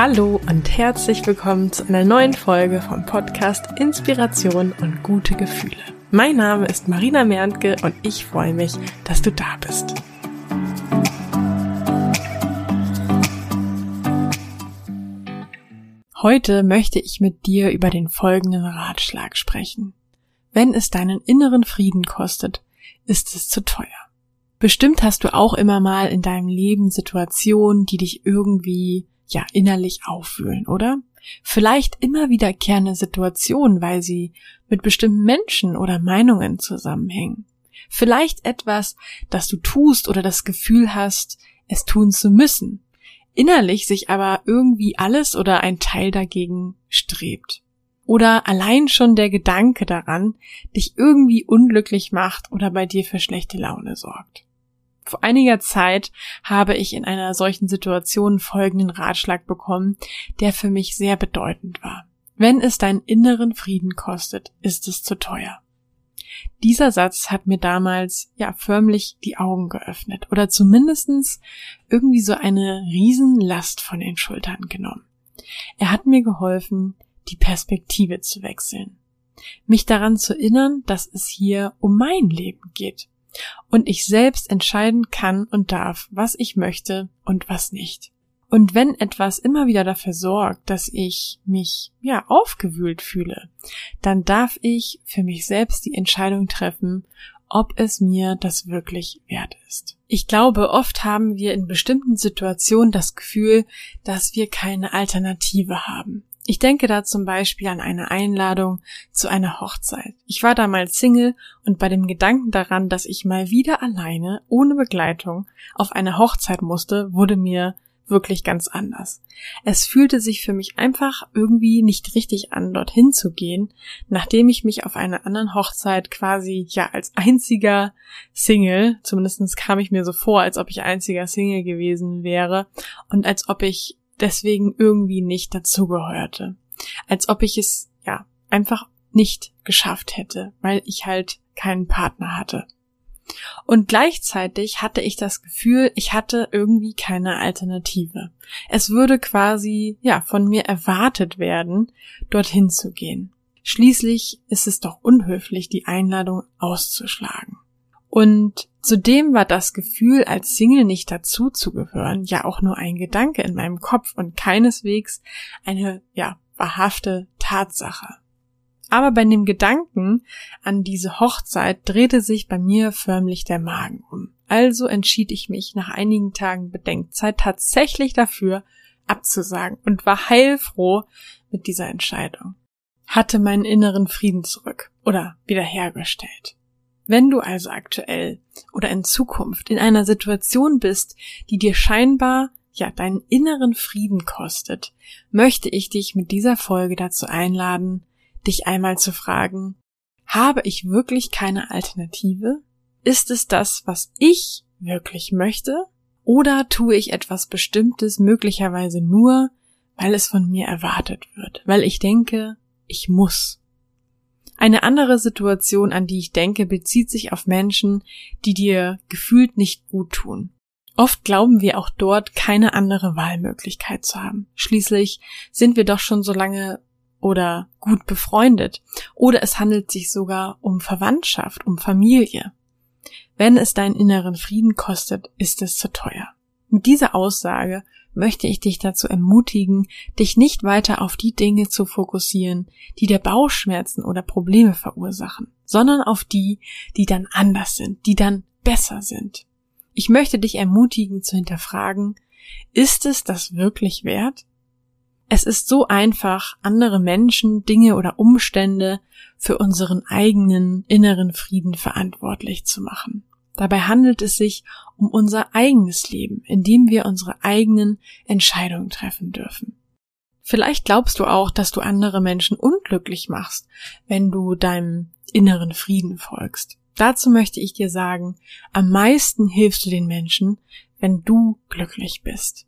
Hallo und herzlich willkommen zu einer neuen Folge vom Podcast Inspiration und gute Gefühle. Mein Name ist Marina Merntke und ich freue mich, dass du da bist. Heute möchte ich mit dir über den folgenden Ratschlag sprechen. Wenn es deinen inneren Frieden kostet, ist es zu teuer. Bestimmt hast du auch immer mal in deinem Leben Situationen, die dich irgendwie ja innerlich aufwühlen, oder? Vielleicht immer wiederkehrende Situationen, weil sie mit bestimmten Menschen oder Meinungen zusammenhängen. Vielleicht etwas, das du tust oder das Gefühl hast, es tun zu müssen. Innerlich sich aber irgendwie alles oder ein Teil dagegen strebt. Oder allein schon der Gedanke daran dich irgendwie unglücklich macht oder bei dir für schlechte Laune sorgt. Vor einiger Zeit habe ich in einer solchen Situation folgenden Ratschlag bekommen, der für mich sehr bedeutend war. Wenn es deinen inneren Frieden kostet, ist es zu teuer. Dieser Satz hat mir damals ja förmlich die Augen geöffnet oder zumindestens irgendwie so eine Riesenlast von den Schultern genommen. Er hat mir geholfen, die Perspektive zu wechseln, mich daran zu erinnern, dass es hier um mein Leben geht und ich selbst entscheiden kann und darf, was ich möchte und was nicht. Und wenn etwas immer wieder dafür sorgt, dass ich mich, ja, aufgewühlt fühle, dann darf ich für mich selbst die Entscheidung treffen, ob es mir das wirklich wert ist. Ich glaube, oft haben wir in bestimmten Situationen das Gefühl, dass wir keine Alternative haben. Ich denke da zum Beispiel an eine Einladung zu einer Hochzeit. Ich war damals Single und bei dem Gedanken daran, dass ich mal wieder alleine, ohne Begleitung, auf eine Hochzeit musste, wurde mir wirklich ganz anders. Es fühlte sich für mich einfach irgendwie nicht richtig an, dorthin zu gehen, nachdem ich mich auf einer anderen Hochzeit quasi ja als einziger Single, zumindest kam ich mir so vor, als ob ich einziger Single gewesen wäre und als ob ich deswegen irgendwie nicht dazugehörte. Als ob ich es, ja, einfach nicht geschafft hätte, weil ich halt keinen Partner hatte. Und gleichzeitig hatte ich das Gefühl, ich hatte irgendwie keine Alternative. Es würde quasi, ja, von mir erwartet werden, dorthin zu gehen. Schließlich ist es doch unhöflich, die Einladung auszuschlagen. Und zudem war das Gefühl, als Single nicht dazu zu gehören, ja auch nur ein Gedanke in meinem Kopf und keineswegs eine, ja, wahrhafte Tatsache. Aber bei dem Gedanken an diese Hochzeit drehte sich bei mir förmlich der Magen um. Also entschied ich mich nach einigen Tagen Bedenkzeit tatsächlich dafür abzusagen und war heilfroh mit dieser Entscheidung. Hatte meinen inneren Frieden zurück oder wiederhergestellt. Wenn du also aktuell oder in Zukunft in einer Situation bist, die dir scheinbar ja deinen inneren Frieden kostet, möchte ich dich mit dieser Folge dazu einladen, dich einmal zu fragen, habe ich wirklich keine Alternative? Ist es das, was ich wirklich möchte? Oder tue ich etwas Bestimmtes möglicherweise nur, weil es von mir erwartet wird, weil ich denke, ich muss. Eine andere Situation, an die ich denke, bezieht sich auf Menschen, die dir gefühlt nicht gut tun. Oft glauben wir auch dort keine andere Wahlmöglichkeit zu haben. Schließlich sind wir doch schon so lange oder gut befreundet. Oder es handelt sich sogar um Verwandtschaft, um Familie. Wenn es deinen inneren Frieden kostet, ist es zu teuer. Mit dieser Aussage möchte ich dich dazu ermutigen, dich nicht weiter auf die Dinge zu fokussieren, die dir Bauchschmerzen oder Probleme verursachen, sondern auf die, die dann anders sind, die dann besser sind. Ich möchte dich ermutigen zu hinterfragen, ist es das wirklich wert? Es ist so einfach, andere Menschen, Dinge oder Umstände für unseren eigenen inneren Frieden verantwortlich zu machen. Dabei handelt es sich um unser eigenes Leben, in dem wir unsere eigenen Entscheidungen treffen dürfen. Vielleicht glaubst du auch, dass du andere Menschen unglücklich machst, wenn du deinem inneren Frieden folgst. Dazu möchte ich dir sagen, am meisten hilfst du den Menschen, wenn du glücklich bist.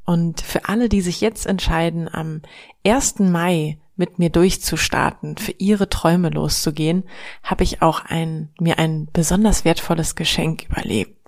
Und für alle, die sich jetzt entscheiden, am 1. Mai mit mir durchzustarten, für ihre Träume loszugehen, habe ich auch ein, mir ein besonders wertvolles Geschenk